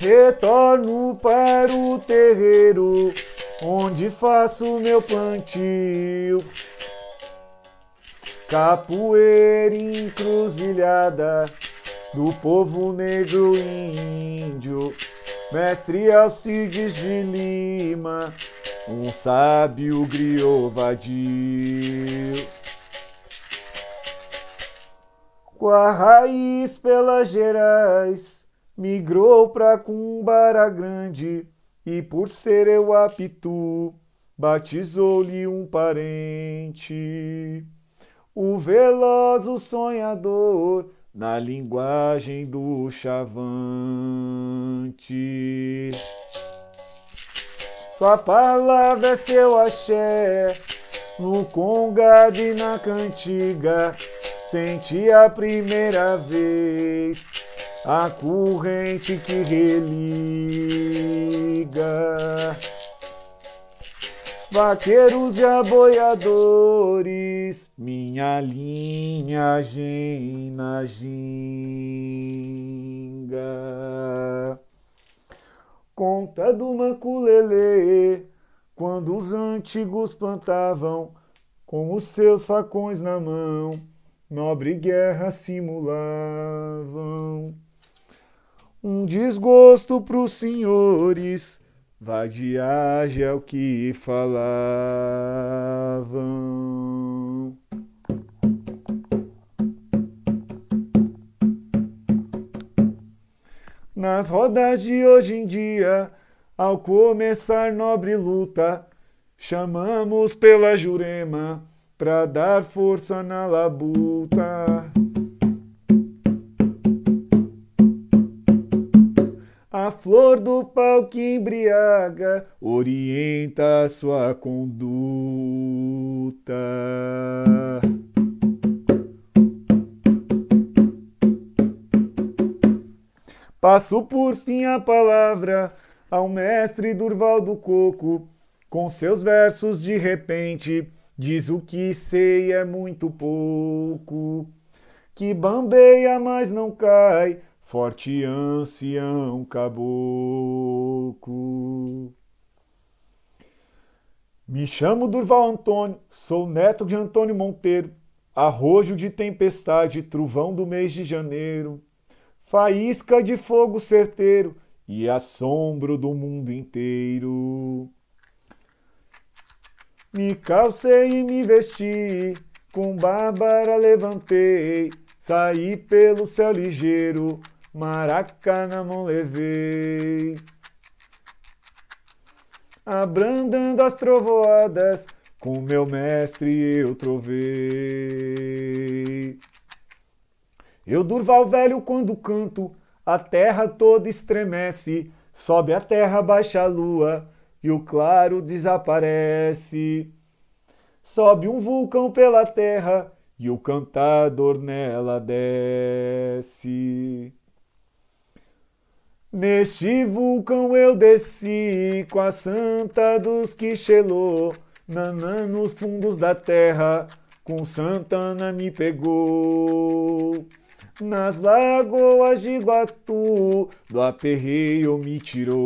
Retorno para o terreiro, onde faço meu plantio. Capoeira encruzilhada do povo negro e índio. Mestre Alcides de Lima, um sábio griot vadio. Com a raiz pelas Gerais migrou pra Cumbara Grande e por ser eu apito, batizou-lhe um parente. O veloz, o sonhador, na linguagem do chavante. Sua palavra é seu axé, no congado e na cantiga, senti a primeira vez a corrente que religa. Vaqueiros e aboiadores, minha linhagem na ginga. Conta do maculelê, quando os antigos plantavam com os seus facões na mão, nobre guerra simulavam um desgosto pros senhores, vadiagem é o que falavam. Nas rodas de hoje em dia, ao começar nobre luta, chamamos pela Jurema pra dar força na labuta. Flor do pau que embriaga orienta a sua conduta. Passo por fim a palavra ao mestre Durval do Coco, com seus versos de repente, diz o que sei é muito pouco, que bambeia mas não cai, forte ancião caboclo. Me chamo Durval Antônio, sou neto de Antônio Monteiro, arrojo de tempestade, trovão do mês de janeiro, faísca de fogo certeiro e assombro do mundo inteiro. Me calcei e me vesti, com Bárbara levantei, saí pelo céu ligeiro, maraca na mão levei. Abrandando as trovoadas, com meu mestre eu trovei. Eu Durval velho quando canto, a terra toda estremece, sobe a terra, baixa a lua, e o claro desaparece. Sobe um vulcão pela terra, e o cantador nela desce. Neste vulcão eu desci com a santa dos Quixelô, nanã nos fundos da terra, com Santana me pegou. Nas lagoas de Iguatu, do aperreio me tirou.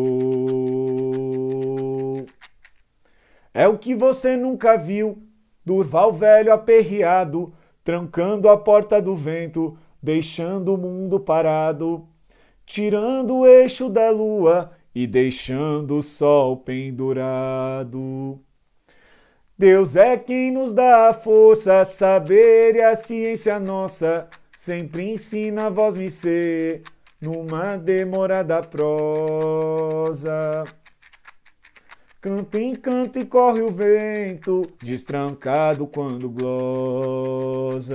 É o que você nunca viu, Durval velho aperreado, trancando a porta do vento, deixando o mundo parado, tirando o eixo da lua e deixando o sol pendurado. Deus é quem nos dá a força, saber e a ciência nossa, sempre ensina a voz me ser, numa demorada prosa. Canta canto e corre o vento, destrancado quando glosa.